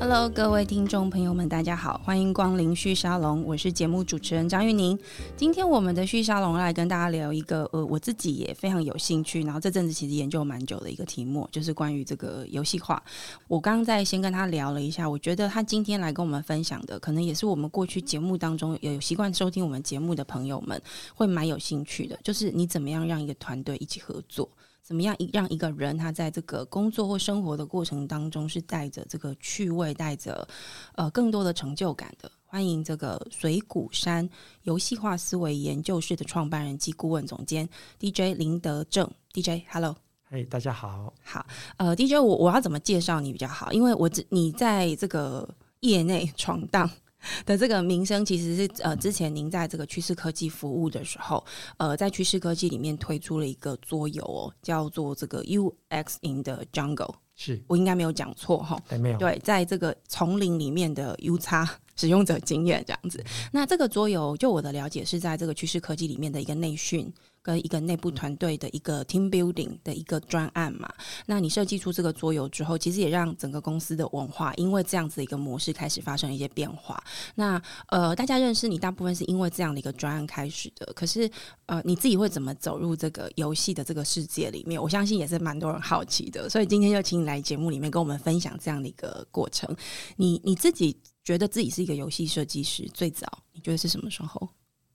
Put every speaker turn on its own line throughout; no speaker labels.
Hello，各位听众朋友们，大家好，欢迎光临旭沙龙，我是节目主持人张玉宁。今天我们的旭沙龙来跟大家聊一个呃，我自己也非常有兴趣，然后这阵子其实研究蛮久的一个题目，就是关于这个游戏化。我刚刚在先跟他聊了一下，我觉得他今天来跟我们分享的，可能也是我们过去节目当中有习惯收听我们节目的朋友们会蛮有兴趣的，就是你怎么样让一个团队一起合作。怎么样一让一个人他在这个工作或生活的过程当中是带着这个趣味，带着呃更多的成就感的？欢迎这个水谷山游戏化思维研究室的创办人及顾问总监 DJ 林德正 DJ，Hello，
嘿，大家好，
好，呃，DJ 我我要怎么介绍你比较好？因为我只你在这个业内闯荡。的这个名声其实是呃，之前您在这个趋势科技服务的时候，呃，在趋势科技里面推出了一个桌游哦，叫做这个 UX in the Jungle，
是
我应该没有讲错哈？
没有
对，在这个丛林里面的 U 叉 使用者经验这样子。那这个桌游，就我的了解，是在这个趋势科技里面的一个内训。跟一个内部团队的一个 team building 的一个专案嘛，那你设计出这个桌游之后，其实也让整个公司的文化因为这样子一个模式开始发生一些变化。那呃，大家认识你大部分是因为这样的一个专案开始的，可是呃，你自己会怎么走入这个游戏的这个世界里面？我相信也是蛮多人好奇的，所以今天就请你来节目里面跟我们分享这样的一个过程。你你自己觉得自己是一个游戏设计师，最早你觉得是什么时候？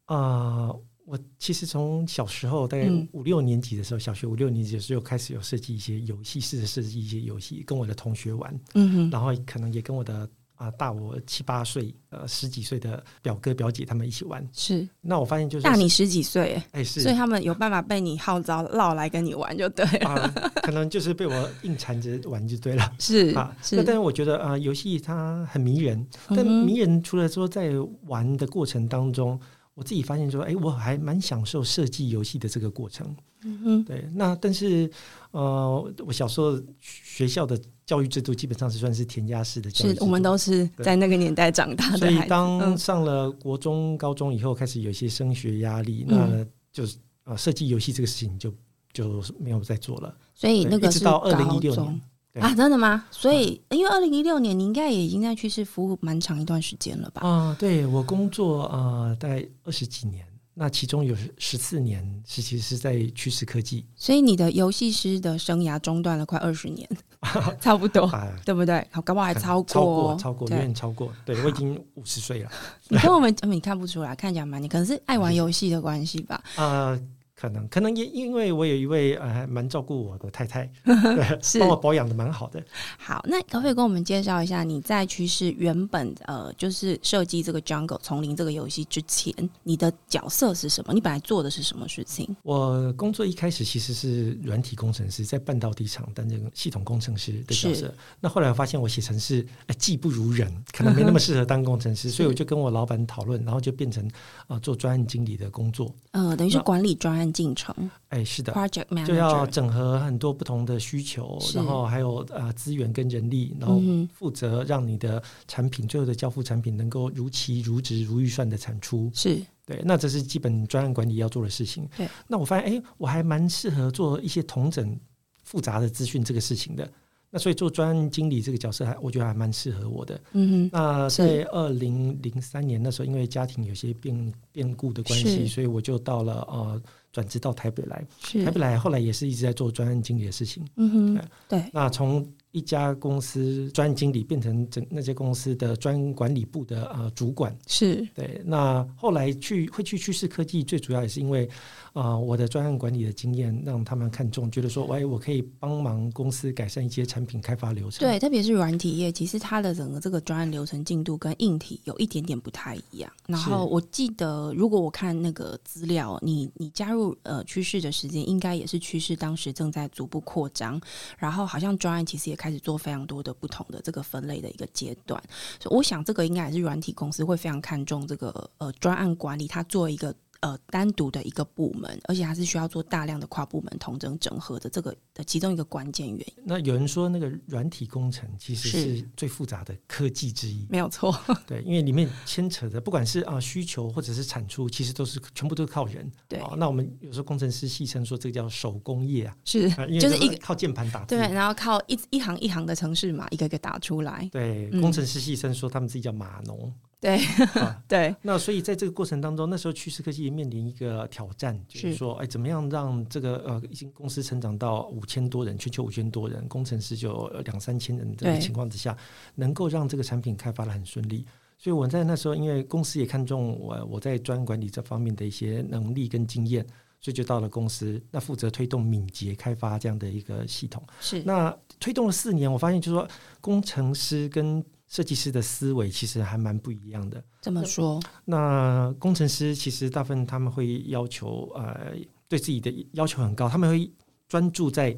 啊。我其实从小时候大概五六年级的时候，小学五六年级的时候开始有设计一些游戏，试着设计一些游戏，跟我的同学玩。嗯然后可能也跟我的啊大我七八岁呃十几岁的表哥表姐他们一起玩。
是。
那我发现就是
大你十几岁，
哎是，
所以他们有办法被你号召绕来跟你玩就对了。
可能就是被我硬缠着玩就对了。
是
啊，那但是我觉得啊，游戏它很迷人，但迷人除了说在玩的过程当中。我自己发现说，哎，我还蛮享受设计游戏的这个过程。嗯嗯，对。那但是，呃，我小时候学校的教育制度基本上是算是填鸭式的教育，
是我们都是在那个年代长大的。
所以，当上了国中、高中以后，开始有一些升学压力，那就是呃，设计游戏这个事情就就没有再做了。
所以，那个
是到二零一六年。
啊，真的吗？所以，因为二零一六年，你应该也已经在趋势服务蛮长一段时间了吧？
啊，对我工作啊，大概二十几年，那其中有十四年是其实是在趋势科技。
所以你的游戏师的生涯中断了快二十年，差不多，对不对？好，搞不好还超过，
超过，超过，远远超过。对我已经五十岁了。
你跟我们，你看不出来，看起来蛮你可能是爱玩 游戏的关系吧？
啊。可能可能也因为我有一位呃蛮照顾我的太太，
是
帮我保养的蛮好的。
好，那可不可以跟我们介绍一下你在趋势原本呃就是设计这个 Jungle 丛林这个游戏之前，你的角色是什么？你本来做的是什么事情？
我工作一开始其实是软体工程师，在半导体厂担任系统工程师的角色。那后来我发现我写程式技不如人，可能没那么适合当工程师，所以我就跟我老板讨论，然后就变成啊做专案经理的工作。
呃，等于是管理专案。进程。
哎，是的
，project manager
就要整合很多不同的需求，然后还有呃资源跟人力，然后负责让你的产品最后的交付产品能够如期如值如预算的产出。
是。
对，那这是基本专案管理要做的事情。
对，
那我发现哎，我还蛮适合做一些同整复杂的资讯这个事情的。那所以做专案经理这个角色还我觉得还蛮适合我的。嗯哼。那在二零零三年那时候，因为家庭有些变变故的关系，所以我就到了呃。转职到台北来，台北来后来也是一直在做专案经理的事情。嗯
哼，对。
那从一家公司专案经理变成整那些公司的专管理部的呃主管，
是
对。那后来去会去趋势科技，最主要也是因为。啊，我的专案管理的经验让他们看中，觉得说，喂，我可以帮忙公司改善一些产品开发流程。
对，特别是软体业，其实它的整个这个专案流程进度跟硬体有一点点不太一样。然后我记得，如果我看那个资料，你你加入呃趋势的时间，应该也是趋势当时正在逐步扩张，然后好像专案其实也开始做非常多的不同的这个分类的一个阶段。所以我想，这个应该也是软体公司会非常看重这个呃专案管理，它做一个。呃单独的一个部门，而且它是需要做大量的跨部门同整整合的这个的其中一个关键原因。
那有人说，那个软体工程其实是最复杂的科技之一，
没有错。
对，因为里面牵扯的不管是啊需求或者是产出，其实都是全部都是靠人。
对，
那我们有时候工程师戏称说这个叫手工业啊，
是就是一个
靠键盘打字，
对，然后靠一一行一行的程式码一个个打出来。
对，工程师戏称说他们自己叫码农。
对，对，
那所以在这个过程当中，那时候趋势科技面临一个挑战，就是说，哎，怎么样让这个呃，已经公司成长到五千多人，全球五千多人，工程师就两三千人的情况之下，能够让这个产品开发的很顺利。所以我在那时候，因为公司也看中我我在专管理这方面的一些能力跟经验，所以就到了公司，那负责推动敏捷开发这样的一个系统。
是，
那推动了四年，我发现就是说，工程师跟设计师的思维其实还蛮不一样的。
怎么说？
那工程师其实大部分他们会要求呃，对自己的要求很高，他们会专注在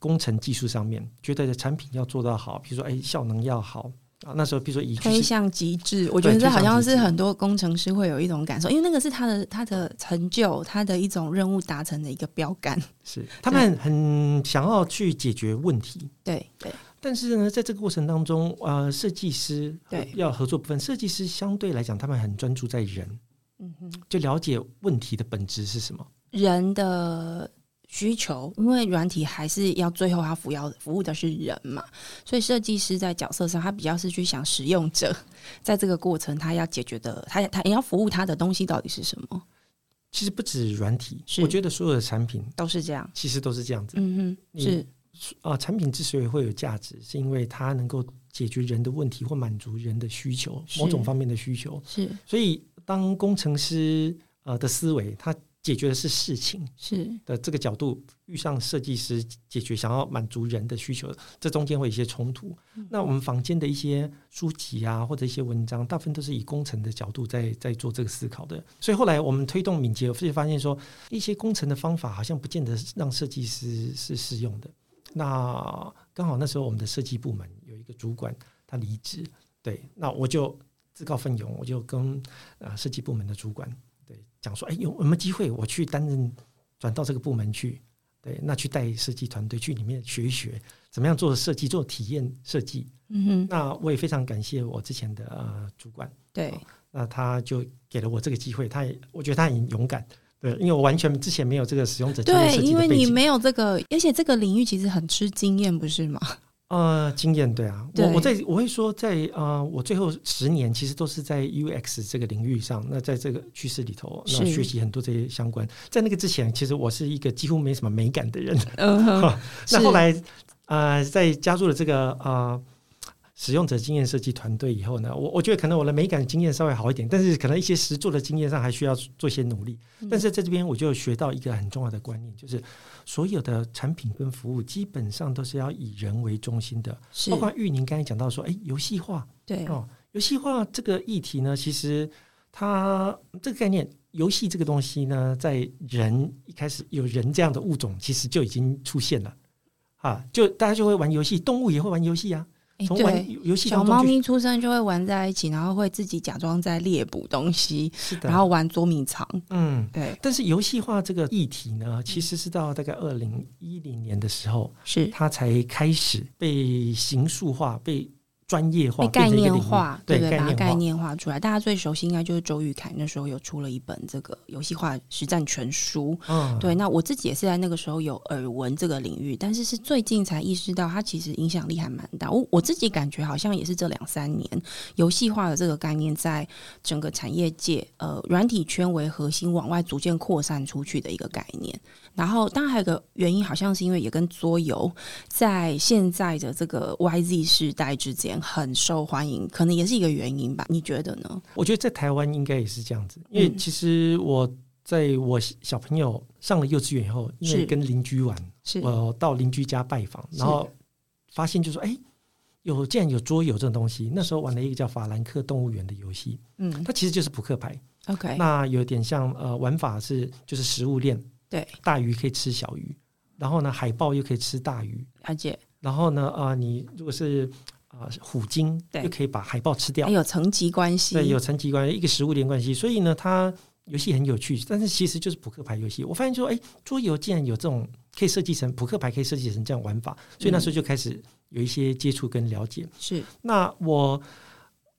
工程技术上面，觉得产品要做到好，比如说哎效能要好啊。那时候比如说以
推向极致，我觉得这好像是很多工程师会有一种感受，因为那个是他的他的成就，他的一种任务达成的一个标杆。
是他们很想要去解决问题。
对对。
但是呢，在这个过程当中，呃，设计师
对。
要合作部分，设计师相对来讲，他们很专注在人，嗯哼，就了解问题的本质是什么，
人的需求，因为软体还是要最后他服要服务的是人嘛，所以设计师在角色上，他比较是去想使用者，在这个过程他要解决的，他他要服务他的东西到底是什么？
其实不止软体，我觉得所有的产品
都是这样，
其实都是这样子，
嗯哼，是。
啊，产品之所以会有价值，是因为它能够解决人的问题或满足人的需求，某种方面的需求。
是，
所以当工程师呃的思维，他解决的是事情，
是
的这个角度遇上设计师解决想要满足人的需求，这中间会有一些冲突。那我们坊间的一些书籍啊，或者一些文章，大部分都是以工程的角度在在做这个思考的。所以后来我们推动敏捷，就发现说，一些工程的方法好像不见得让设计师是适用的。那刚好那时候我们的设计部门有一个主管他离职，对，那我就自告奋勇，我就跟啊设计部门的主管对讲说，哎，有有没有机会我去担任转到这个部门去？对，那去带设计团队去里面学一学怎么样做设计，做体验设计。嗯哼，那我也非常感谢我之前的呃主管，
对，
那他就给了我这个机会，他也我觉得他很勇敢。对，因为我完全之前没有这个使用者
对，因为你没有这个，而且这个领域其实很吃经验，不是吗？
呃，经验对啊，我我在我会说，在呃，我最后十年其实都是在 UX 这个领域上。那在这个趋势里头，那学习很多这些相关。在那个之前，其实我是一个几乎没什么美感的人。嗯，那后来呃，在加入了这个呃。使用者经验设计团队以后呢，我我觉得可能我的美感经验稍微好一点，但是可能一些实做的经验上还需要做一些努力。但是在这边我就学到一个很重要的观念，就是所有的产品跟服务基本上都是要以人为中心的。包括玉宁刚才讲到说，哎，游戏化，
对
哦，游戏化这个议题呢，其实它这个概念，游戏这个东西呢，在人一开始有人这样的物种，其实就已经出现了啊，就大家就会玩游戏，动物也会玩游戏啊。从玩游戏
小猫咪出生就会玩在一起，然后会自己假装在猎捕东西，然后玩捉迷藏。嗯，对。
但是游戏化这个议题呢，其实是到大概二零一零年的时候，
是
它才开始被形塑化、被。专业化、
概念化，对
对，
把它概念化出来。大家最熟悉应该就是周玉凯那时候有出了一本这个游戏化实战全书。嗯，对。那我自己也是在那个时候有耳闻这个领域，但是是最近才意识到它其实影响力还蛮大。我我自己感觉好像也是这两三年游戏化的这个概念在整个产业界，呃，软体圈为核心往外逐渐扩散出去的一个概念。然后当然还有个原因，好像是因为也跟桌游在现在的这个 YZ 时代之间。很受欢迎，可能也是一个原因吧？你觉得呢？
我觉得在台湾应该也是这样子，因为其实我在我小朋友上了幼稚园以后，因为跟邻居玩，我到邻居家拜访，然后发现就说：“哎，有竟然有桌游这种东西。”那时候玩了一个叫《法兰克动物园》的游戏，嗯，它其实就是扑克牌。
OK，
那有点像呃，玩法是就是食物链，
对，
大鱼可以吃小鱼，然后呢，海豹又可以吃大鱼，
了解。
然后呢，啊，你如果是啊，虎鲸就可以把海豹吃掉，
有层级关系，
对，有层级关系，一个食物链关系。所以呢，它游戏很有趣，但是其实就是扑克牌游戏。我发现说，哎，桌游竟然有这种可以设计成扑克牌，可以设计成这样玩法，所以那时候就开始有一些接触跟了解。
是，
那我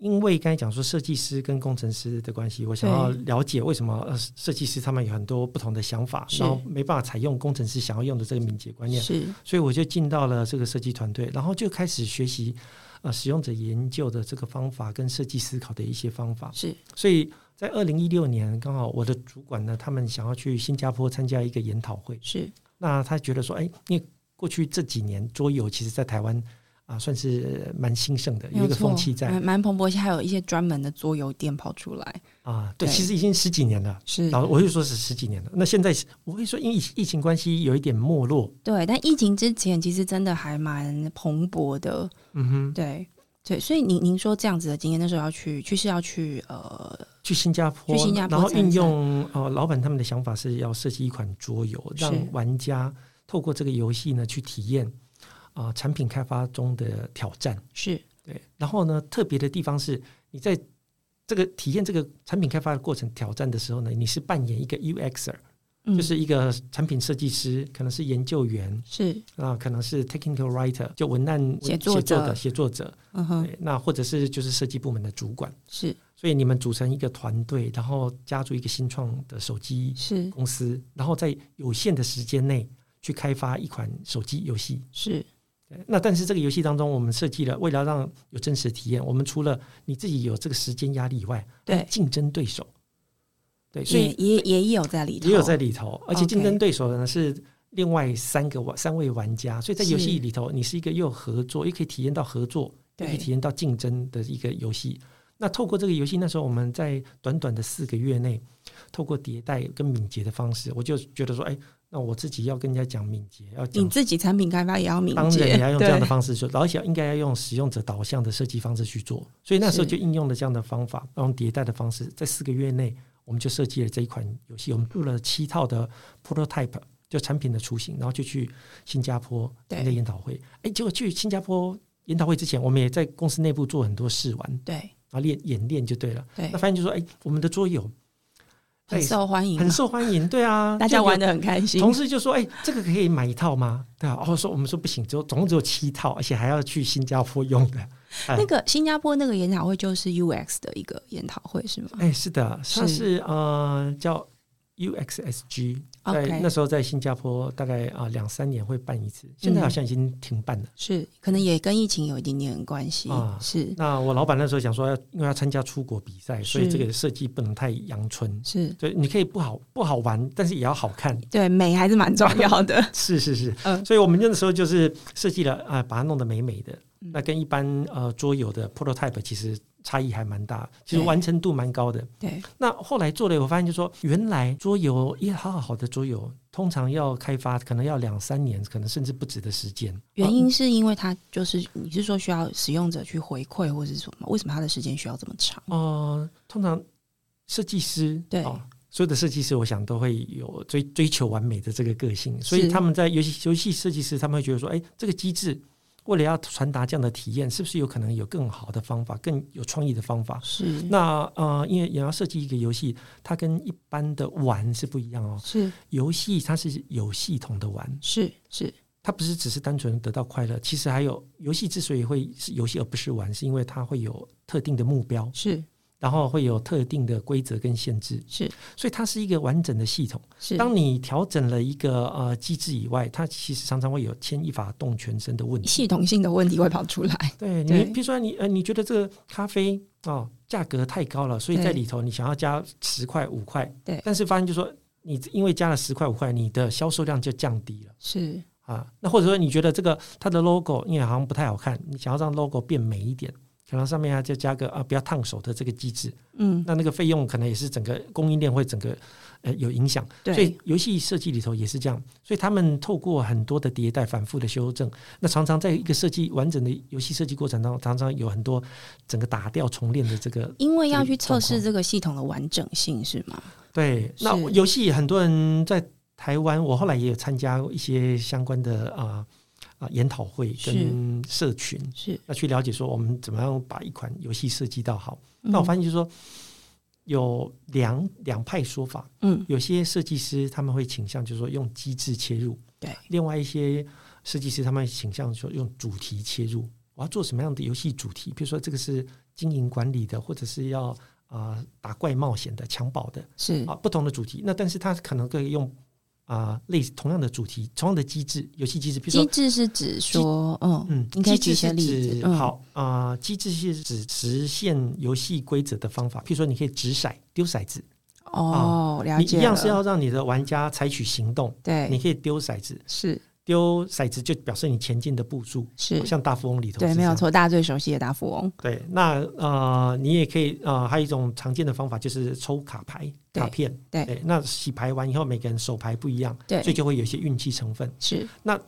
因为刚才讲说设计师跟工程师的关系，我想要了解为什么呃设计师他们有很多不同的想法，然后没办法采用工程师想要用的这个敏捷观念，
是，
所以我就进到了这个设计团队，然后就开始学习呃使用者研究的这个方法跟设计思考的一些方法。
是，
所以。在二零一六年，刚好我的主管呢，他们想要去新加坡参加一个研讨会。
是，
那他觉得说，哎，因为过去这几年桌游其实，在台湾啊，算是蛮兴盛的，有一个风气在，
蛮蓬勃，还有一些专门的桌游店跑出来。
啊，对，其实已经十几年了。
是，
然后我就说是十几年了。那现在我会说，因为疫情关系，有一点没落。
对，但疫情之前，其实真的还蛮蓬勃的。
嗯哼，
对。对，所以您您说这样子的经验，那时候要去，去是要去呃，
去新加坡，
去新加坡，
然后运用呃，老板他们的想法是要设计一款桌游，让玩家透过这个游戏呢去体验啊产品开发中的挑战。
是。
对，然后呢，特别的地方是你在这个体验这个产品开发的过程挑战的时候呢，你是扮演一个 UXer。就是一个产品设计师，可能是研究员，
是。
啊，可能是 technical writer，就文案写作的写作者，
嗯哼，
那或者是就是设计部门的主管，
是，
所以你们组成一个团队，然后加入一个新创的手机
是。
公司，然后在有限的时间内去开发一款手机游戏，
是，
那但是这个游戏当中，我们设计了为了让有真实的体验，我们除了你自己有这个时间压力以外，
对
竞争对手。对，所以
也也有在里头，
也有在里头，而且竞争对手呢是另外三个玩三位玩家，所以在游戏里头，你是一个又合作又可以体验到合作，又可以体验到竞争的一个游戏。那透过这个游戏，那时候我们在短短的四个月内，透过迭代跟敏捷的方式，我就觉得说，哎，那我自己要跟人家讲敏捷，要
你自己产品开发也要敏捷，
当然也要用这样的方式说，而且应该要用使用者导向的设计方式去做。所以那时候就应用了这样的方法，用迭代的方式，在四个月内。我们就设计了这一款游戏，我们做了七套的 prototype，就产品的雏形，然后就去新加坡参加研讨会。哎，结果去新加坡研讨会之前，我们也在公司内部做很多试玩，
对，
然后练演练就对了。
对，
那发现就说，哎，我们的桌游
很受欢迎，
很受欢迎，对啊，
大家玩的很开心。
同事就说，哎，这个可以买一套吗？对啊，哦，说我们说不行，只有总共只有七套，而且还要去新加坡用的。
那个新加坡那个研讨会就是 UX 的一个研讨会是吗？
哎，是的，它是呃叫 UXSG，在那时候在新加坡大概啊两三年会办一次，现在好像已经停办了。
是，可能也跟疫情有一点点关系啊。是，
那我老板那时候想说要因为要参加出国比赛，所以这个设计不能太阳春。
是，
所以，你可以不好不好玩，但是也要好看。
对，美还是蛮重要的。
是是是，嗯，所以我们那个时候就是设计了啊，把它弄得美美的。那跟一般呃桌游的 prototype 其实差异还蛮大，其实完成度蛮高的。
对。
那后来做了，我发现就说，原来桌游一好好的桌游，通常要开发可能要两三年，可能甚至不止的时间。
原因是因为它就是你是说需要使用者去回馈或者是什么？为什么它的时间需要这么长？
哦，通常设计师
对
所有的设计师，我想都会有追追求完美的这个个性，所以他们在游戏游戏设计师，他们会觉得说，哎，这个机制。为了要传达这样的体验，是不是有可能有更好的方法、更有创意的方法？
是。
那呃，因为也要设计一个游戏，它跟一般的玩是不一样哦。
是。
游戏它是有系统的玩，
是是。
它不是只是单纯得到快乐，其实还有游戏之所以会是游戏而不是玩，是因为它会有特定的目标。
是。
然后会有特定的规则跟限制，
是，
所以它是一个完整的系统。
是，
当你调整了一个呃机制以外，它其实常常会有牵一发动全身的问题，
系统性的问题会跑出来。
对你，比如说你呃，你觉得这个咖啡哦价格太高了，所以在里头你想要加十块五块，
对，
但是发现就说你因为加了十块五块，你的销售量就降低了。
是
啊，那或者说你觉得这个它的 logo 因为好像不太好看，你想要让 logo 变美一点。可能上面还再加个啊，不要烫手的这个机制，
嗯，
那那个费用可能也是整个供应链会整个呃有影响，
对，
所以游戏设计里头也是这样，所以他们透过很多的迭代、反复的修正，那常常在一个设计完整的游戏设计过程当中，常常有很多整个打掉重练的这个，
因为要去测试这个系统的完整性是吗？
对，那游戏很多人在台湾，我后来也有参加一些相关的啊。啊，研讨会跟社群
是
要去了解说，我们怎么样把一款游戏设计到好。那我发现就是说，有两两派说法，嗯，有些设计师他们会倾向就是说用机制切入，
对，
另外一些设计师他们倾向说用主题切入，我要做什么样的游戏主题？比如说这个是经营管理的，或者是要啊打怪冒险的、抢宝的，
是
啊不同的主题。那但是他可能可以用。啊，类似同样的主题，同样的机制，游戏机制。
机制是指说，嗯嗯，你可以举些例子。
好啊，机制是指实现游戏规则的方法。譬如说，你可以掷骰、丢骰子。
哦，了解。
一样是要让你的玩家采取行动。
对，
你可以丢骰子。
是。
丢骰子就表示你前进的步数，
是
像大富翁里头，
对，没有错，大家最熟悉的大富翁。
对，那呃，你也可以呃，还有一种常见的方法就是抽卡牌卡片，
对，
那洗牌完以后，每个人手牌不一样，
对，
所以就会有一些运气成分。
是，
那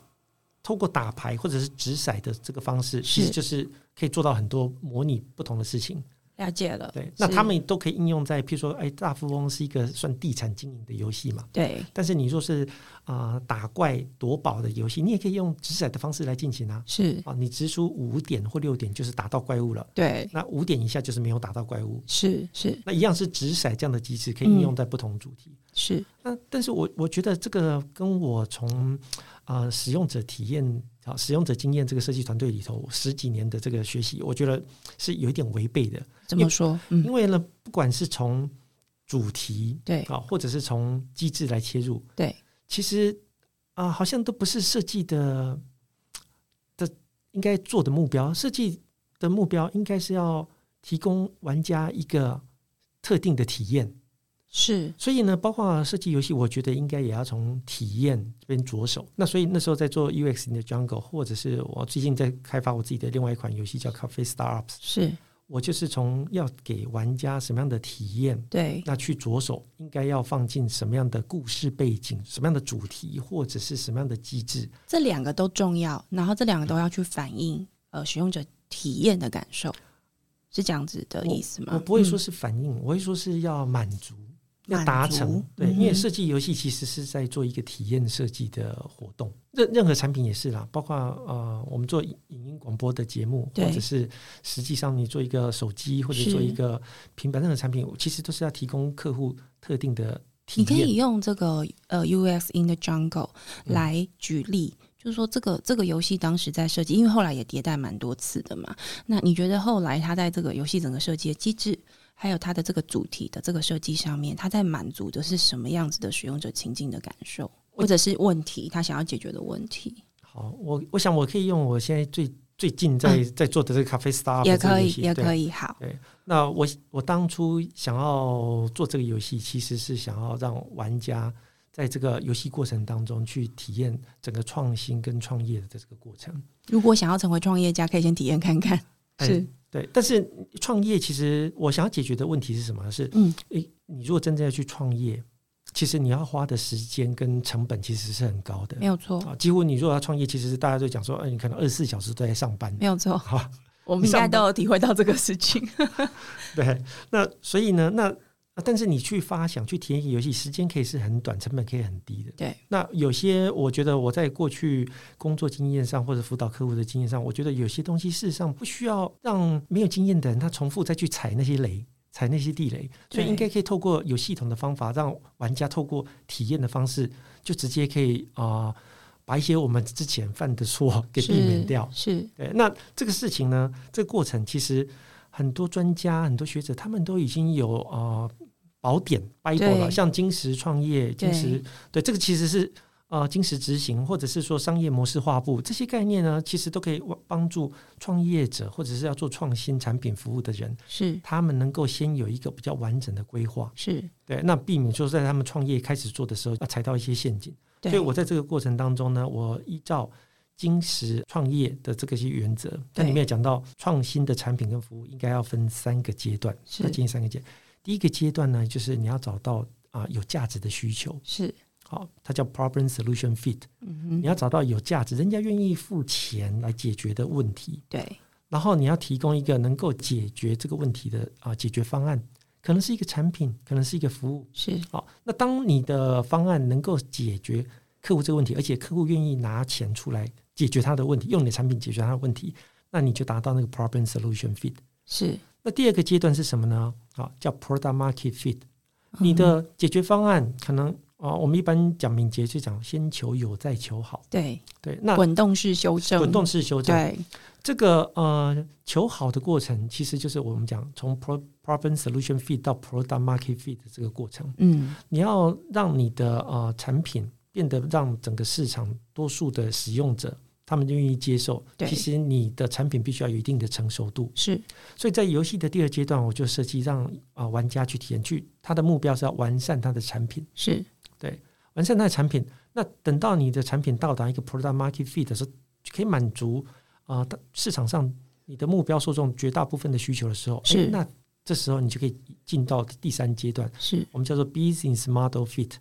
透过打牌或者是掷骰的这个方式，其实就是可以做到很多模拟不同的事情。
了解了，
对，那他们都可以应用在，譬如说，哎，大富翁是一个算地产经营的游戏嘛？
对。
但是你说是啊，打怪夺宝的游戏，你也可以用直骰的方式来进行啊。
是
啊，你掷出五点或六点就是打到怪物了。
对。
那五点以下就是没有打到怪物。
是是。
那一样是直骰这样的机制，可以应用在不同主题。
是。
那但是我我觉得这个跟我从啊使用者体验。好，使用者经验这个设计团队里头十几年的这个学习，我觉得是有一点违背的。
怎么说？
因为呢，不管是从主题
对
啊，或者是从机制来切入，
对，
其实啊，好像都不是设计的的应该做的目标。设计的目标应该是要提供玩家一个特定的体验。
是，
所以呢，包括设计游戏，我觉得应该也要从体验这边着手。那所以那时候在做 UX 的 Jungle，或者是我最近在开发我自己的另外一款游戏叫 Coffee Startups，
是
我就是从要给玩家什么样的体验，
对，
那去着手，应该要放进什么样的故事背景、什么样的主题，或者是什么样的机制，
这两个都重要，然后这两个都要去反映呃使用者体验的感受，是这样子的意思吗？
我不会说是反映，我会说是要满足。要达成对，因为设计游戏其实是在做一个体验设计的活动，任任何产品也是啦，包括呃，我们做影音广播的节目，或者是实际上你做一个手机或者做一个平板，任何产品其实都是要提供客户特定的体
验。你可以用这个呃，US in the jungle 来举例，就是说这个这个游戏当时在设计，因为后来也迭代蛮多次的嘛。那你觉得后来它在这个游戏整个设计的机制？还有它的这个主题的这个设计上面，它在满足的是什么样子的使用者情境的感受，或者是问题，他想要解决的问题。
好，我我想我可以用我现在最最近在在做的这个咖啡 star
也可以，也可以。好，
对，那我我当初想要做这个游戏，其实是想要让玩家在这个游戏过程当中去体验整个创新跟创业的这个过程。
如果想要成为创业家，可以先体验看看。是。
对，但是创业其实我想要解决的问题是什么？是嗯，诶，你如果真正要去创业，其实你要花的时间跟成本其实是很高的，
没有错
啊。几乎你如果要创业，其实大家都讲说，哎，你可能二十四小时都在上班，
没有错。好，我们应该都有体会到这个事情。
对，那所以呢，那。啊！但是你去发想、去体验一个游戏，时间可以是很短，成本可以很低的。
对。
那有些，我觉得我在过去工作经验上，或者辅导客户的经验上，我觉得有些东西事实上不需要让没有经验的人他重复再去踩那些雷、踩那些地雷，所以应该可以透过有系统的方法，让玩家透过体验的方式，就直接可以啊，把一些我们之前犯的错给避免掉。
是。
对。那这个事情呢，这个过程其实很多专家、很多学者，他们都已经有啊。宝典 Bible 了，像金石创业、金石对这个其实是呃金石执行，或者是说商业模式画布这些概念呢，其实都可以帮助创业者或者是要做创新产品服务的人，
是。
他们能够先有一个比较完整的规划，
是。
对，那避免说在他们创业开始做的时候要踩到一些陷阱。所以我在这个过程当中呢，我依照金石创业的这个些原则，它里面讲到创新的产品跟服务应该要分三个阶段，
是。
建议三个阶。第一个阶段呢，就是你要找到啊有价值的需求，
是
好，它叫 problem solution fit。嗯你要找到有价值、人家愿意付钱来解决的问题。
对。
然后你要提供一个能够解决这个问题的啊解决方案，可能是一个产品，可能是一个服务。
是
好，那当你的方案能够解决客户这个问题，而且客户愿意拿钱出来解决他的问题，用你的产品解决他的问题，那你就达到那个 problem solution fit。
是。
那第二个阶段是什么呢？啊，叫 product market fit。你的解决方案可能啊，我们一般讲敏捷就讲先求有再求好。
对
对，那
滚动式修正，
滚动式修正。
对，
这个呃求好的过程，其实就是我们讲从 problem solution fit 到 product market fit 的这个过程。嗯，你要让你的呃产品变得让整个市场多数的使用者。他们就愿意接受。其实你的产品必须要有一定的成熟度。
是，
所以在游戏的第二阶段，我就设计让啊玩家去体验，去他的目标是要完善他的产品。
是
对，完善他的产品。那等到你的产品到达一个 product market fit 的时候，可以满足啊市场上你的目标受众绝大部分的需求的时候，
是
那这时候你就可以进到第三阶段，
是
我们叫做 business model fit。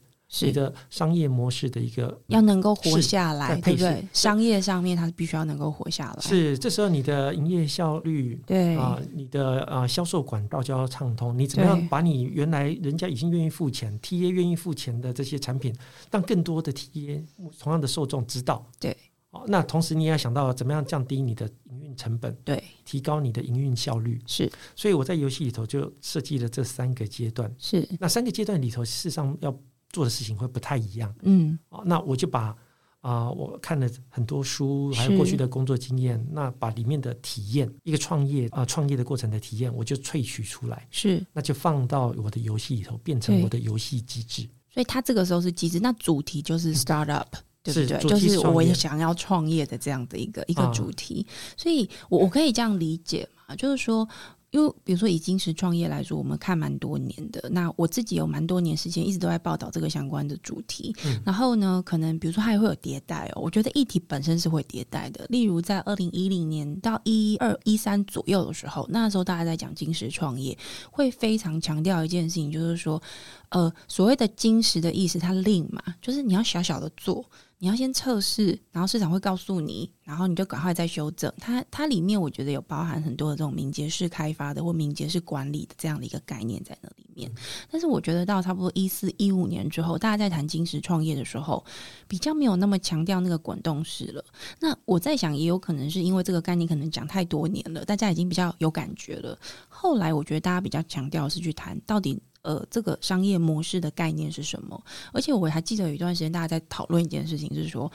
你的商业模式的一个
要能够活下来，对不对？商业上面它必须要能够活下来。
是，这时候你的营业效率，
对
啊，你的呃销售管道就要畅通。你怎么样把你原来人家已经愿意付钱，T A 愿意付钱的这些产品，让更多的 T A 同样的受众知道？
对。
哦，那同时你也要想到怎么样降低你的营运成本，
对，
提高你的营运效率。
是。
所以我在游戏里头就设计了这三个阶段。
是。
那三个阶段里头，事实上要。做的事情会不太一样，嗯，哦，那我就把啊，我看了很多书，还有过去的工作经验，那把里面的体验，一个创业啊，创业的过程的体验，我就萃取出来，
是，
那就放到我的游戏里头，变成我的游戏机制。
所以它这个时候是机制，那主题就是 startup，对不对？就是我也想要创业的这样的一个一个主题。所以我我可以这样理解嘛，就是说。因为比如说以金石创业来说，我们看蛮多年的。那我自己有蛮多年时间一直都在报道这个相关的主题。然后呢，可能比如说它也会有迭代哦。我觉得议题本身是会迭代的。例如在二零一零年到一二一三左右的时候，那时候大家在讲金石创业，会非常强调一件事情，就是说，呃，所谓的金石的意思，它令嘛，就是你要小小的做。你要先测试，然后市场会告诉你，然后你就赶快再修正。它它里面我觉得有包含很多的这种敏捷式开发的或敏捷式管理的这样的一个概念在那里面。但是我觉得到差不多一四一五年之后，大家在谈金石创业的时候，比较没有那么强调那个滚动式了。那我在想，也有可能是因为这个概念可能讲太多年了，大家已经比较有感觉了。后来我觉得大家比较强调是去谈到底。呃，这个商业模式的概念是什么？而且我还记得有一段时间，大家在讨论一件事情，就是说，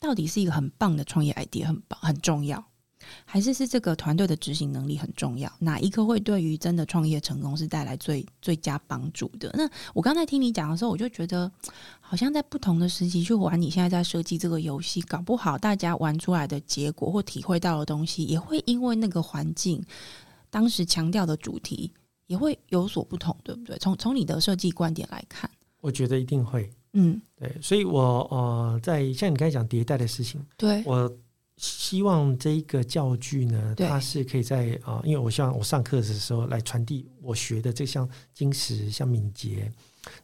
到底是一个很棒的创业 idea 很棒很重要，还是是这个团队的执行能力很重要？哪一个会对于真的创业成功是带来最最佳帮助的？那我刚才听你讲的时候，我就觉得，好像在不同的时期去玩你现在在设计这个游戏，搞不好大家玩出来的结果或体会到的东西，也会因为那个环境当时强调的主题。也会有所不同，对不对？从从你的设计观点来看，
我觉得一定会，嗯，对。所以，我呃，在像你刚才讲迭代的事情，
对
我希望这一个教具呢，它是可以在啊，因为我希望我上课的时候来传递我学的这项金石、像敏捷，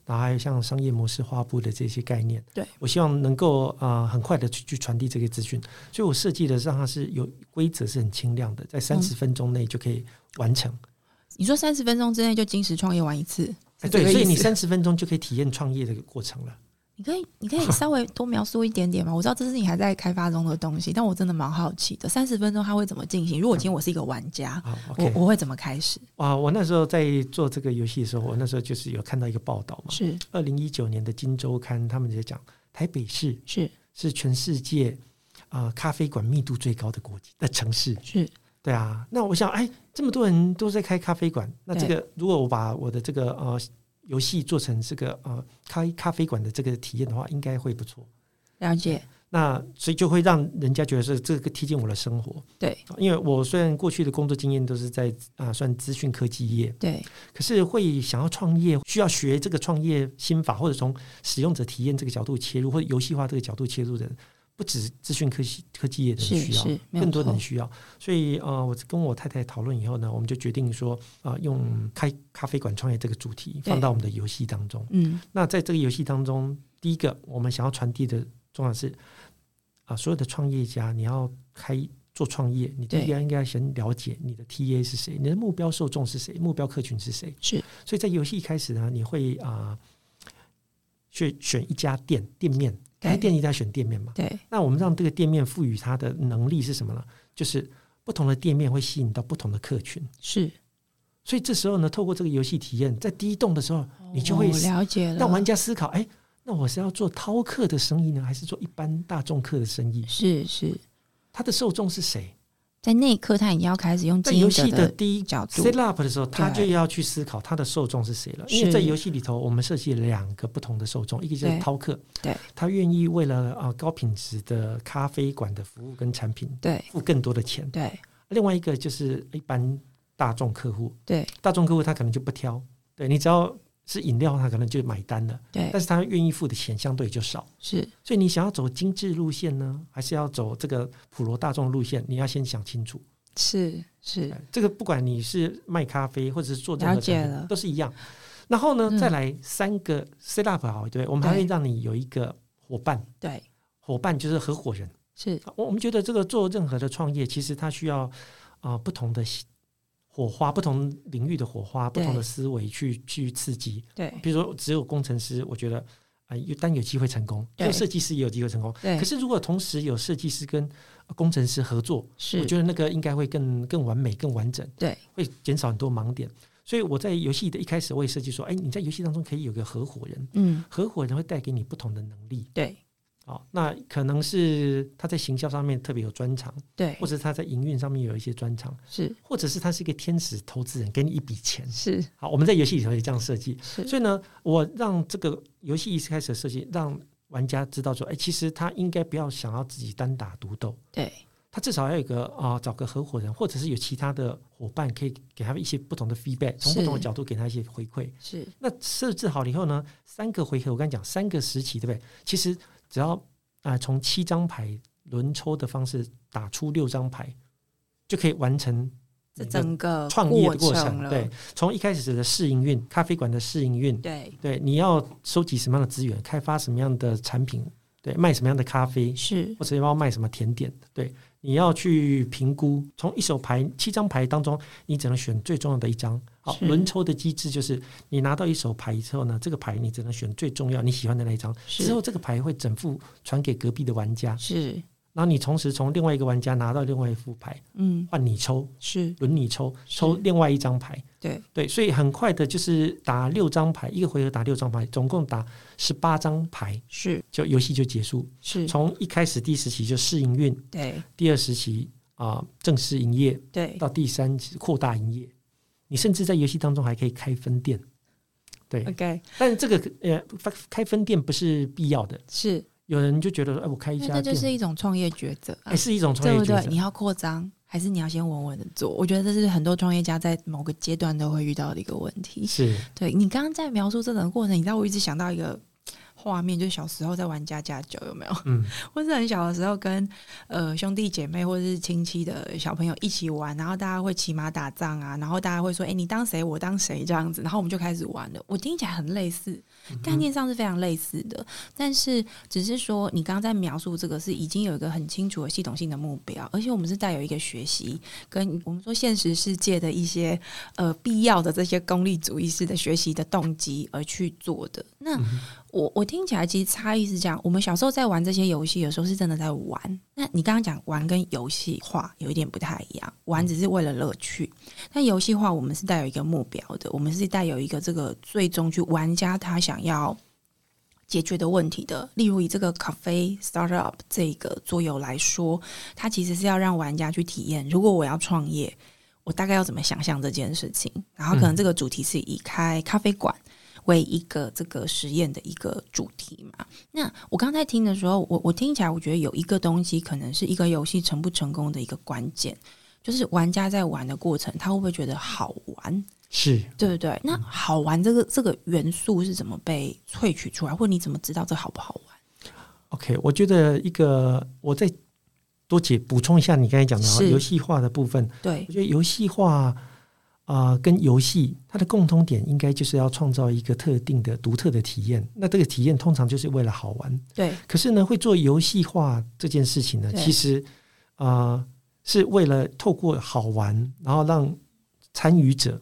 然后还有像商业模式画布的这些概念，
对
我希望能够啊，很快的去去传递这个资讯。所以我设计的让它是有规则，是很清亮的，在三十分钟内就可以完成。
你说三十分钟之内就金石创业完一次，
对，所以你三十分钟就可以体验创业这个过程了。
你可以，你可以稍微多描述一点点吗？我知道这是你还在开发中的东西，但我真的蛮好奇的，三十分钟它会怎么进行？如果今天我是一个玩家，我我会怎么开始？
啊，我那时候在做这个游戏的时候，我那时候就是有看到一个报道嘛，
是
二零一九年的《金周刊》，他们在讲台北市
是
是全世界啊咖啡馆密度最高的国际的城市
是。
对啊，那我想，哎，这么多人都在开咖啡馆，那这个如果我把我的这个呃游戏做成这个呃开咖啡馆的这个体验的话，应该会不错。
了解。
那所以就会让人家觉得是这个贴近我的生活。
对，
因为我虽然过去的工作经验都是在啊算资讯科技业，
对，
可是会想要创业，需要学这个创业心法，或者从使用者体验这个角度切入，或者游戏化这个角度切入的人。不止资讯科技科技业的人需要，更多人需要。所以呃，我跟我太太讨论以后呢，我们就决定说啊，用开咖啡馆创业这个主题放到我们的游戏当中。嗯，那在这个游戏当中，第一个我们想要传递的重要是啊，所有的创业家，你要开做创业，你第一个应该先了解你的 TA 是谁，你的目标受众是谁，目标客群是谁。
是，
所以在游戏一开始呢，你会啊，去选一家店店面。开店一定要选店面嘛？
对。
那我们让这个店面赋予它的能力是什么呢？就是不同的店面会吸引到不同的客群。
是。
所以这时候呢，透过这个游戏体验，在第一栋的时候，你就会
了解了，
让玩家思考：哎，那我是要做饕客的生意呢，还是做一般大众客的生意？
是是，
他的受众是谁？
在那一刻，他已经要开始用
游戏
的
第一
角度。
set up 的时候，他就要去思考他的受众是谁了。因为在游戏里头，我们设计了两个不同的受众，一个就是饕客，
对，
他愿意为了啊高品质的咖啡馆的服务跟产品，
对，
付更多的钱，
对。
另外一个就是一般大众客户，
对，
大众客户他可能就不挑，对你只要。是饮料，他可能就买单了，
对，
但是他愿意付的钱相对就少，
是，
所以你想要走精致路线呢，还是要走这个普罗大众路线？你要先想清楚。
是是，
这个不管你是卖咖啡或者是做任何
产品，
都是一样。然后呢，再来三个 set up 好，对，我们还会让你有一个伙伴，
对，
伙伴就是合伙人。
是
我我们觉得这个做任何的创业，其实它需要啊不同的。火花，不同领域的火花，不同的思维去去刺激。
对，
比如说只有工程师，我觉得啊，有单有机会成功，有设计师也有机会成功。
对，
可是如果同时有设计师跟工程师合作，
是，
我觉得那个应该会更更完美、更完整。
对，
会减少很多盲点。所以我在游戏的一开始，我也设计说，哎，你在游戏当中可以有个合伙人，
嗯，
合伙人会带给你不同的能力。
对。
哦，那可能是他在行销上面特别有专长，
对，
或者他在营运上面有一些专长，
是，
或者是他是一个天使投资人，给你一笔钱，
是。
好，我们在游戏里头也这样设计，
是。
所以呢，我让这个游戏一开始设计，让玩家知道说，哎，其实他应该不要想要自己单打独斗，
对，
他至少要有一个啊，找个合伙人，或者是有其他的伙伴，可以给他们一些不同的 feedback，从不同的角度给他一些回馈。
是。
那设置好了以后呢，三个回合，我跟你讲，三个时期，对不对？其实只要啊，从七张牌轮抽的方式打出六张牌，就可以完成
这整个
创业的过
程。
对，从一开始的试营运，咖啡馆的试营运，
对
对，你要收集什么样的资源，开发什么样的产品，对，卖什么样的咖啡，
是
或者要卖什么甜点，对。你要去评估，从一手牌七张牌当中，你只能选最重要的一张。好，轮抽的机制就是，你拿到一手牌之后呢，这个牌你只能选最重要、你喜欢的那一张。之后这个牌会整副传给隔壁的玩家。
是。
然后你同时从另外一个玩家拿到另外一副牌，
嗯，
换你抽，
是。
轮你抽，抽另外一张牌，
对。
对，所以很快的就是打六张牌，一个回合打六张牌，总共打十八张牌，
是。
就游戏就结束。
是。
从一开始第一时期就试营运，
对，
第二十期啊正式营业，
对，
到第三期扩大营业，你甚至在游戏当中还可以开分店，对
，OK，
但这个呃开分店不是必要的，
是。
有人就觉得，哎，我开一家，
店，这就是一种创业抉择，
哎是一种创业抉择？
你要扩张，还是你要先稳稳的做？我觉得这是很多创业家在某个阶段都会遇到的一个问题。
是，
对你刚刚在描述这整个过程，你知道我一直想到一个。画面就是小时候在玩家家酒，有没有？
嗯，
或是很小的时候跟呃兄弟姐妹或者是亲戚的小朋友一起玩，然后大家会骑马打仗啊，然后大家会说：“哎，你当谁，我当谁这样子。”然后我们就开始玩了。我听起来很类似，概念上是非常类似的，但是只是说你刚刚在描述这个是已经有一个很清楚的系统性的目标，而且我们是带有一个学习跟我们说现实世界的一些呃必要的这些功利主义式的学习的动机而去做的。那我我听起来其实差异是这样，我们小时候在玩这些游戏，有时候是真的在玩。那你刚刚讲玩跟游戏化有一点不太一样，玩只是为了乐趣，但游戏化我们是带有一个目标的，我们是带有一个这个最终去玩家他想要解决的问题的。例如以这个咖啡 startup 这个桌游来说，它其实是要让玩家去体验，如果我要创业，我大概要怎么想象这件事情，然后可能这个主题是以开咖啡馆。为一个这个实验的一个主题嘛？那我刚才听的时候，我我听起来，我觉得有一个东西可能是一个游戏成不成功的一个关键，就是玩家在玩的过程，他会不会觉得好玩？
是
对不对？那好玩这个这个元素是怎么被萃取出来，或者你怎么知道这好不好玩
？OK，我觉得一个我再多解补充一下你刚才讲的游戏化的部分。
对，
我觉得游戏化。啊，跟游戏它的共通点应该就是要创造一个特定的、独特的体验。那这个体验通常就是为了好玩。
对。
可是呢，会做游戏化这件事情呢，其实啊，是为了透过好玩，然后让参与者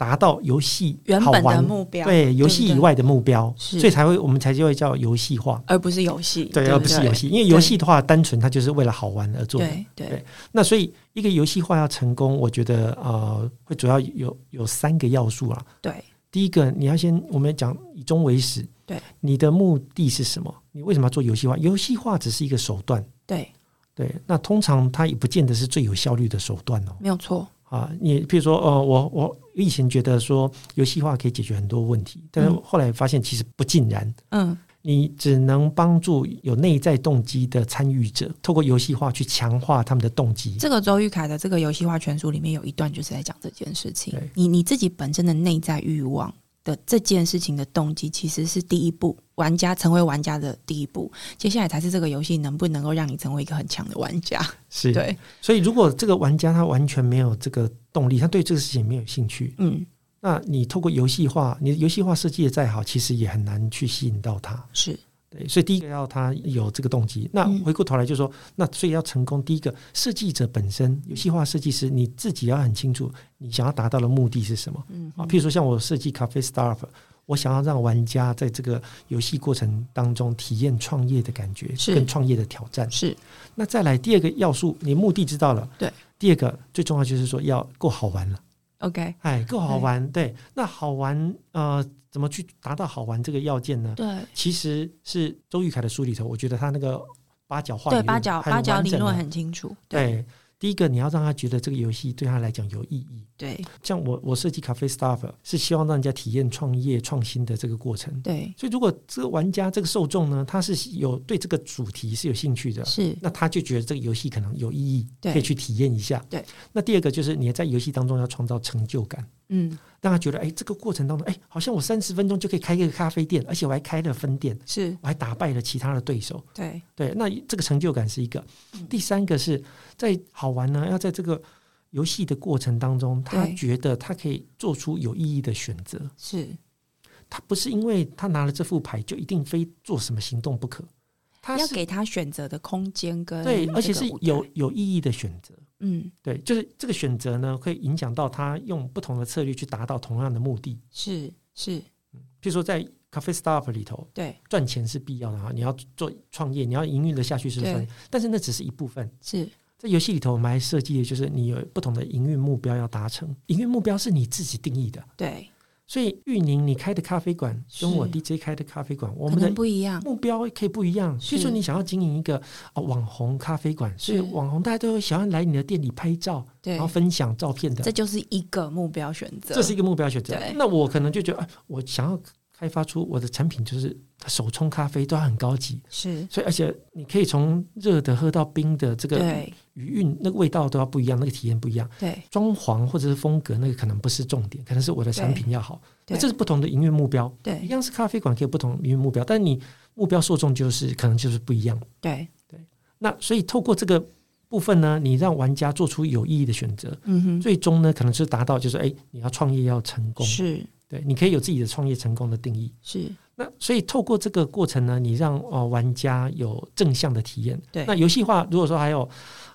达到游戏
原本的目标，
对游戏以外的目标，
所
以才会我们才就会叫游戏化，
而不是游戏，
对，而不是游戏，因为游戏的话，单纯它就是为了好玩而做的，对。那所以一个游戏化要成功，我觉得呃，会主要有有三个要素啊。
对，
第一个你要先我们讲以终为始，
对，
你的目的是什么？你为什么要做游戏化？游戏化只是一个手段，
对
对。那通常它也不见得是最有效率的手段哦，
没有错。
啊，你比如说，呃，我我以前觉得说游戏化可以解决很多问题，但是后来发现其实不尽然。
嗯，
你只能帮助有内在动机的参与者，透过游戏化去强化他们的动机。
这个周玉凯的这个游戏化全书里面有一段就是在讲这件事情。你你自己本身的内在欲望。的这件事情的动机其实是第一步，玩家成为玩家的第一步，接下来才是这个游戏能不能够让你成为一个很强的玩家。
是
对，
所以如果这个玩家他完全没有这个动力，他对这个事情没有兴趣，
嗯，
那你透过游戏化，你的游戏化设计的再好，其实也很难去吸引到他。
是。
对，所以第一个要他有这个动机。那回过头来就说，那所以要成功，第一个设计者本身，游戏化设计师你自己要很清楚，你想要达到的目的是什么。
嗯
啊，譬如说像我设计咖啡 Startup，我想要让玩家在这个游戏过程当中体验创业的感觉，跟创业的挑战。
是。
那再来第二个要素，你目的知道了。
对。
第二个最重要就是说要够好玩了。
OK，
哎，够好玩。对，那好玩呃。怎么去达到好玩这个要件呢？
对，
其实是周玉凯的书里头，我觉得他那个八角化
对八角八角理论很清楚。
对。第一个，你要让他觉得这个游戏对他来讲有意义。
对，
像我我设计咖啡 staff 是希望让人家体验创业创新的这个过程。
对，
所以如果这个玩家这个受众呢，他是有对这个主题是有兴趣的，
是，
那他就觉得这个游戏可能有意义，
可
以去体验一下。
对，
那第二个就是你在游戏当中要创造成就感。
嗯，
让他觉得哎，这个过程当中，哎，好像我三十分钟就可以开一个咖啡店，而且我还开了分店，
是，
我还打败了其他的对手。
对
对，那这个成就感是一个。第三个是在好玩呢，要在这个游戏的过程当中，他觉得他可以做出有意义的选择。
是，
他不是因为他拿了这副牌就一定非做什么行动不可，
他要给他选择的空间跟
对，而且是有有意义的选择。
嗯，
对，就是这个选择呢，会影响到他用不同的策略去达到同样的目的。
是是，
嗯，譬如说在咖啡 startup 里头，
对，
赚钱是必要的哈，你要做创业，你要营运的下去是分，但是那只是一部分。
是
在游戏里头，我们还设计的就是你有不同的营运目标要达成，营运目标是你自己定义的。
对。
所以玉宁，你开的咖啡馆跟我 DJ 开的咖啡馆，我们的
不一样，
目标可以不一样。比如说，你想要经营一个啊网红咖啡馆，所以网红大家都会想要来你的店里拍照，然后分享照片的，
这就是一个目标选择。
这是一个目标选择。那我可能就觉得，我想要开发出我的产品，就是手冲咖啡都要很高级，
是。
所以，而且你可以从热的喝到冰的，这个余韵那个味道都要不一样，那个体验不一样。
对，
装潢或者是风格，那个可能不是重点，可能是我的产品要好。那这是不同的营运目标。
对，
一样是咖啡馆，可以不同营运目标，但你目标受众就是可能就是不一样。
对。
对，那所以透过这个部分呢，你让玩家做出有意义的选择，
嗯哼，
最终呢，可能是达到就是哎，你要创业要成功，
是
对，你可以有自己的创业成功的定义。
是，
那所以透过这个过程呢，你让呃玩家有正向的体验。
对，
那游戏化如果说还有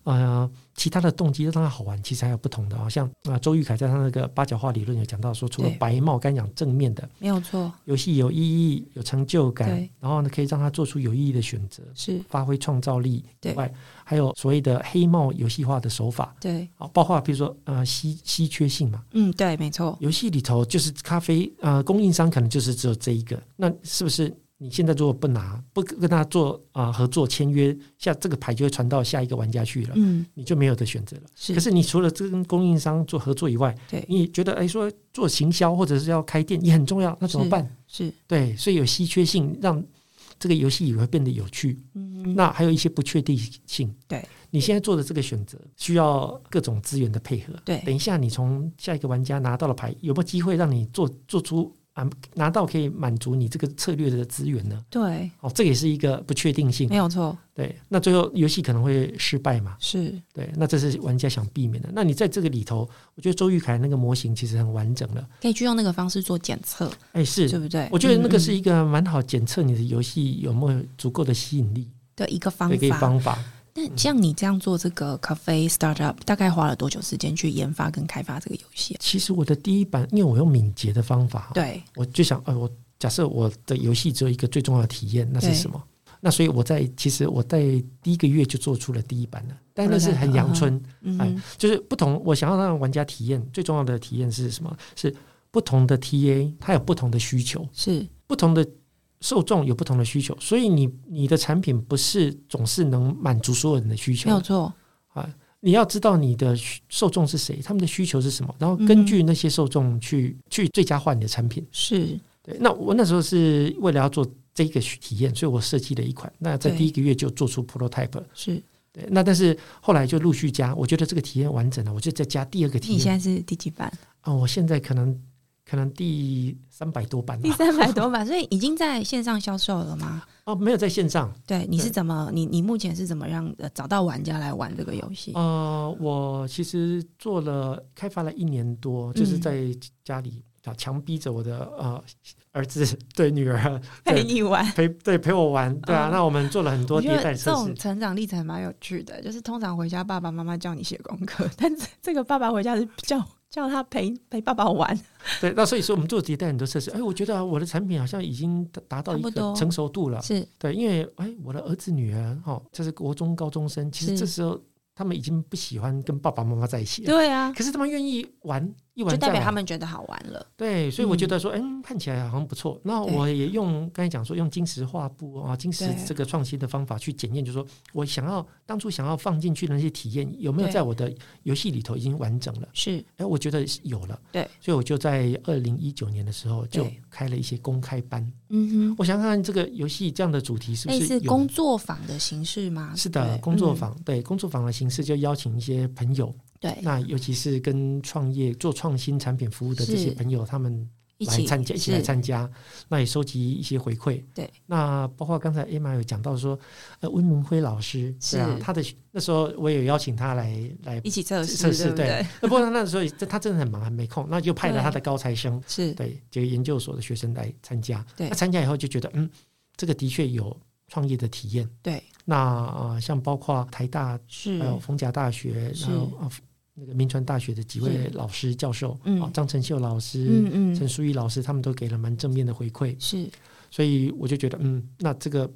呃。其他的动机让它好玩，其实还有不同的，好像啊，周玉凯在他那个八角化理论有讲到说，除了白帽刚讲正面的，
没有错，
游戏有意义、有成就感，然后呢，可以让他做出有意义的选择，
是。
发挥创造力以外，还有所谓的黑帽游戏化的手法，
对，
好，包括比如说呃稀稀缺性嘛，
嗯，对，没错，
游戏里头就是咖啡呃供应商可能就是只有这一个，那是不是？你现在如果不拿不跟他做啊合作签约，下这个牌就会传到下一个玩家去了，
嗯，
你就没有的选择了。
是，
可是你除了跟供应商做合作以外，
对，
你觉得哎说做行销或者是要开店也很重要，那怎么办？
是
对，所以有稀缺性，让这个游戏也会变得有趣。
嗯，
那还有一些不确定性。
对，
你现在做的这个选择需要各种资源的配合。
对，
等一下你从下一个玩家拿到了牌，有没有机会让你做做出？啊，拿到可以满足你这个策略的资源呢？
对，
哦，这也是一个不确定性，
没有错。
对，那最后游戏可能会失败嘛？
是
对，那这是玩家想避免的。那你在这个里头，我觉得周玉凯那个模型其实很完整了，
可以去用那个方式做检测。
哎，是
对不对？
我觉得那个是一个蛮好检测你的游戏有没有足够的吸引力
的一个方法。
一个方法。
那像你这样做这个咖啡 startup，大概花了多久时间去研发跟开发这个游戏？
其实我的第一版，因为我用敏捷的方法，
对，
我就想，呃，我假设我的游戏只有一个最重要的体验，那是什么？那所以我在其实我在第一个月就做出了第一版了，但那是很阳春，哎，就是不同。我想要让玩家体验最重要的体验是什么？是不同的 TA，它有不同的需求，
是
不同的。受众有不同的需求，所以你你的产品不是总是能满足所有人的需求。
没有错
啊，你要知道你的受众是谁，他们的需求是什么，然后根据那些受众去去最佳化你的产品。
是
对。那我那时候是为了要做这个体验，所以我设计了一款。那在第一个月就做出 prototype。
是
对。那但是后来就陆续加，我觉得这个体验完整了，我就再加第二个体验。
你现在是第几版？
啊，我现在可能。可能第三百多版，
第三百多版，所以已经在线上销售了吗？
哦，没有在线上。
对，你是怎么？你你目前是怎么让找到玩家来玩这个游戏？
呃，我其实做了开发了一年多，就是在家里啊，强逼着我的呃儿子对女儿
陪你玩，
陪对陪我玩，对啊。那我们做了很多迭代
测试，这种成长历程蛮有趣的。就是通常回家爸爸妈妈叫你写功课，但是这个爸爸回家是叫。叫他陪陪爸爸玩，
对，那所以说我们做迭代很多测试，哎，我觉得我的产品好像已经达到一个成熟度了，
是。
对，因为哎，我的儿子女儿哈，这是国中高中生，其实这时候他们已经不喜欢跟爸爸妈妈在一起了，
对啊，
可是他们愿意玩。
就代表他们觉得好玩了，
对，所以我觉得说，嗯，看起来好像不错。那我也用刚才讲说，用金石画布啊，金石这个创新的方法去检验，就是说我想要当初想要放进去的那些体验，有没有在我的游戏里头已经完整了？
是，
哎，我觉得有了。
对，
所以我就在二零一九年的时候就开了一些公开班。
嗯哼，
我想看看这个游戏这样的主题是不是
工作坊的形式吗？
是的，工作坊，对，工作坊的形式就邀请一些朋友。
对，
那尤其是跟创业做创新产品服务的这些朋友，他们来参加，一起来参加，那也收集一些回馈。
对，
那包括刚才 Emma 有讲到说，呃，温明辉老师，对啊，他的那时候我也邀请他来来
一起测试
测试，
对。
那不过那时候他真的很忙，还没空，那就派了他的高材生，
是
对，就研究所的学生来参加。
对，
他参加以后就觉得，嗯，这个的确有创业的体验。
对，
那呃，像包括台大，
是。
还有逢甲大学，然后啊。那个民传大学的几位老师教授，啊，张成秀老师，嗯嗯，陈淑仪老师，他们都给了蛮正面的回馈，
是，
所以我就觉得，嗯，那这个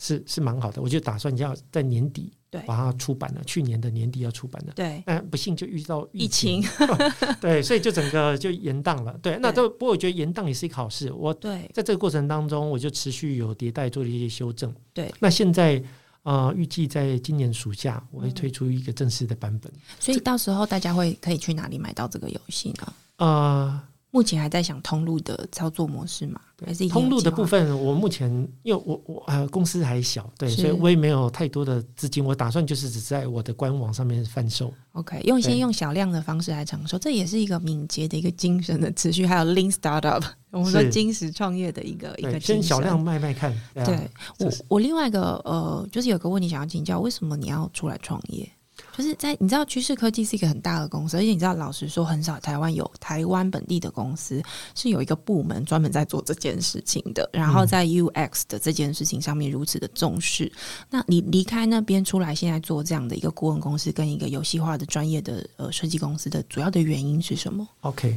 是是蛮好的，我就打算要在年底
对。
把它出版了，去年的年底要出版的，
对，
但不幸就遇到
疫情，
对，所以就整个就延档了，对，那都不过我觉得延档也是一个好事，我
对，
在这个过程当中，我就持续有迭代做了一些修正，
对，
那现在。啊，预计在今年暑假我会推出一个正式的版本，
所以到时候大家会可以去哪里买到这个游戏呢？
啊。
目前还在想通路的操作模式嘛？还是
通路的部分？我目前因为我我呃公司还小，对，所以我也没有太多的资金。我打算就是只在我的官网上面贩售。
OK，用先用小量的方式来承受，这也是一个敏捷的一个精神的持续，还有 Lean Startup，我们说金石创业的一个一个
先小量卖卖看。
对我我另外一个呃，就是有个问题想要请教，为什么你要出来创业？就是在你知道趋势科技是一个很大的公司，而且你知道，老实说，很少台湾有台湾本地的公司是有一个部门专门在做这件事情的。然后在 UX 的这件事情上面如此的重视，那你离开那边出来，现在做这样的一个顾问公司跟一个游戏化的专业的呃设计公司的主要的原因是什么
？OK，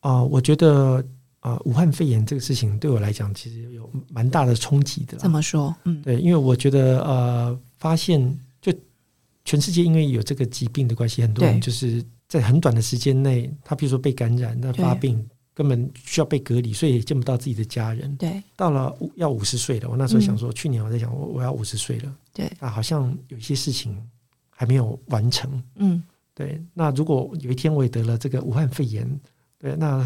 啊，我觉得啊，武汉肺炎这个事情对我来讲其实有蛮大的冲击的。
怎么说？嗯，
对，因为我觉得呃，发现。全世界因为有这个疾病的关系，很多人就是在很短的时间内，他比如说被感染、那发病，根本需要被隔离，所以也见不到自己的家人。
对，
到了要五十岁了，我那时候想说，去年我在想，我我要五十岁了。
对
啊，好像有一些事情还没有完成。
嗯，
对。那如果有一天我也得了这个武汉肺炎，对，那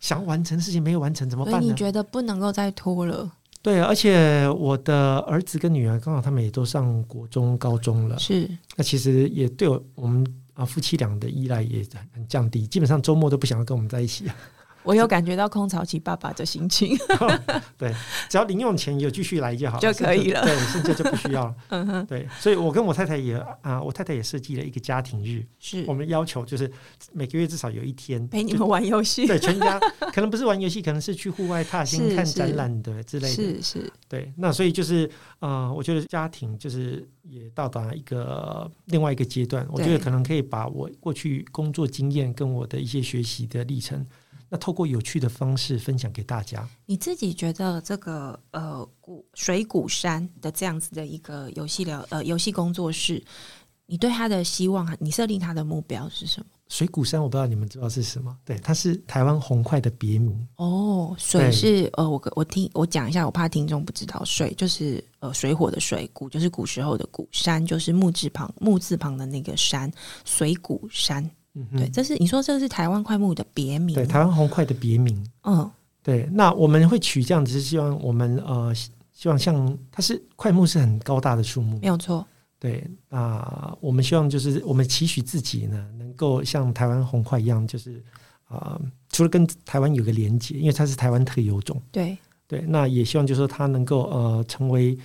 想完成的事情没有完成怎么办
呢？你觉得不能够再拖了？
对，而且我的儿子跟女儿刚好他们也都上国中、高中了，
是。
那其实也对我我们啊夫妻俩的依赖也很降低，基本上周末都不想要跟我们在一起。
我有感觉到空巢期爸爸的心情。
对，只要零用钱有继续来就好
就可以了。
对，现在就不需要了。嗯哼，对，所以我跟我太太也啊，我太太也设计了一个家庭日，
是
我们要求就是每个月至少有一天
陪你们玩游戏。
对，全家可能不是玩游戏，可能是去户外踏青、看展览的之类的。
是是，
对，那所以就是啊，我觉得家庭就是也到达一个另外一个阶段，我觉得可能可以把我过去工作经验跟我的一些学习的历程。那透过有趣的方式分享给大家。
你自己觉得这个呃古水谷山的这样子的一个游戏聊呃游戏工作室，你对他的希望，你设定他的目标是什么？
水谷山我不知道你们知道是什么？对，它是台湾红块的别名。
哦，水是呃我我听我讲一下，我怕听众不知道，水就是呃水火的水，谷就是古时候的谷，山就是木字旁木字旁的那个山，水谷山。对，这是你说这是台湾快木的别名，
对，台湾红快的别名。嗯，对。那我们会取这样子，是希望我们呃，希望像它是快木是很高大的树木，
没有错。
对，那我们希望就是我们期许自己呢，能够像台湾红快一样，就是啊，除了跟台湾有个连接，因为它是台湾特有种。
对
对，那也希望就是说它能够呃成为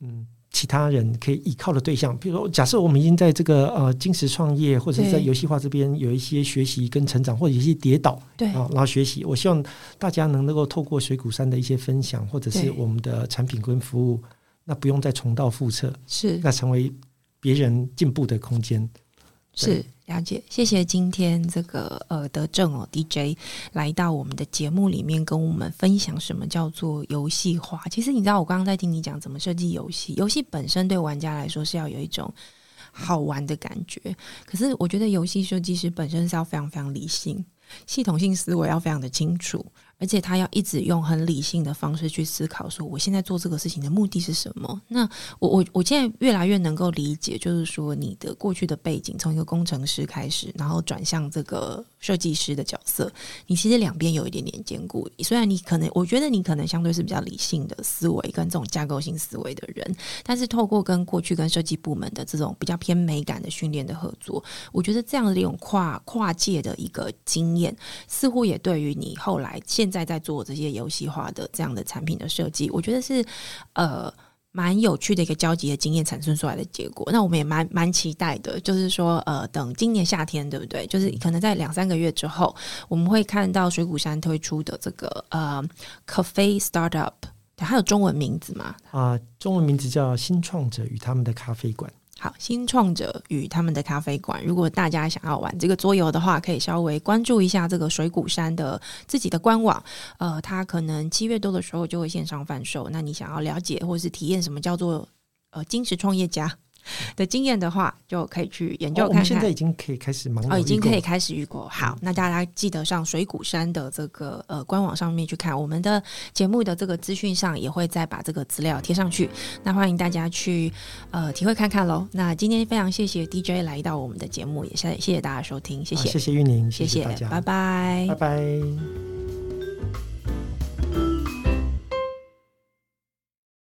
嗯。其他人可以依靠的对象，比如说，假设我们已经在这个呃金石创业或者在游戏化这边有一些学习跟成长，或者一些跌倒，
对。啊，
然后学习。我希望大家能能够透过水谷山的一些分享，或者是我们的产品跟服务，那不用再重蹈覆辙，
是。
那成为别人进步的空间。
是了解，谢谢今天这个呃德正哦 DJ 来到我们的节目里面跟我们分享什么叫做游戏化。其实你知道，我刚刚在听你讲怎么设计游戏，游戏本身对玩家来说是要有一种好玩的感觉。可是我觉得游戏设计师本身是要非常非常理性，系统性思维要非常的清楚。而且他要一直用很理性的方式去思考，说我现在做这个事情的目的是什么？那我我我现在越来越能够理解，就是说你的过去的背景，从一个工程师开始，然后转向这个设计师的角色，你其实两边有一点点兼顾。虽然你可能，我觉得你可能相对是比较理性的思维跟这种架构性思维的人，但是透过跟过去跟设计部门的这种比较偏美感的训练的合作，我觉得这样的一种跨跨界的一个经验，似乎也对于你后来现在在做这些游戏化的这样的产品的设计，我觉得是呃蛮有趣的一个交集的经验产生出来的结果。那我们也蛮蛮期待的，就是说呃，等今年夏天对不对？就是可能在两三个月之后，我们会看到水谷山推出的这个呃 Cafe Startup，它有中文名字吗？
啊，中文名字叫新创者与他们的咖啡馆。
好，新创者与他们的咖啡馆。如果大家想要玩这个桌游的话，可以稍微关注一下这个水谷山的自己的官网。呃，他可能七月多的时候就会线上贩售。那你想要了解或是体验什么叫做呃金石创业家？的经验的话，就可以去研究看看。
现在已经可以开始忙
哦，已经可以开始预购。好，那大家记得上水谷山的这个呃官网上面去看。我们的节目的这个资讯上也会再把这个资料贴上去。那欢迎大家去呃体会看看喽。那今天非常谢谢 DJ 来到我们的节目，也谢谢谢大家收听，谢谢
谢谢玉宁，
谢谢
大家，
拜拜，
拜拜。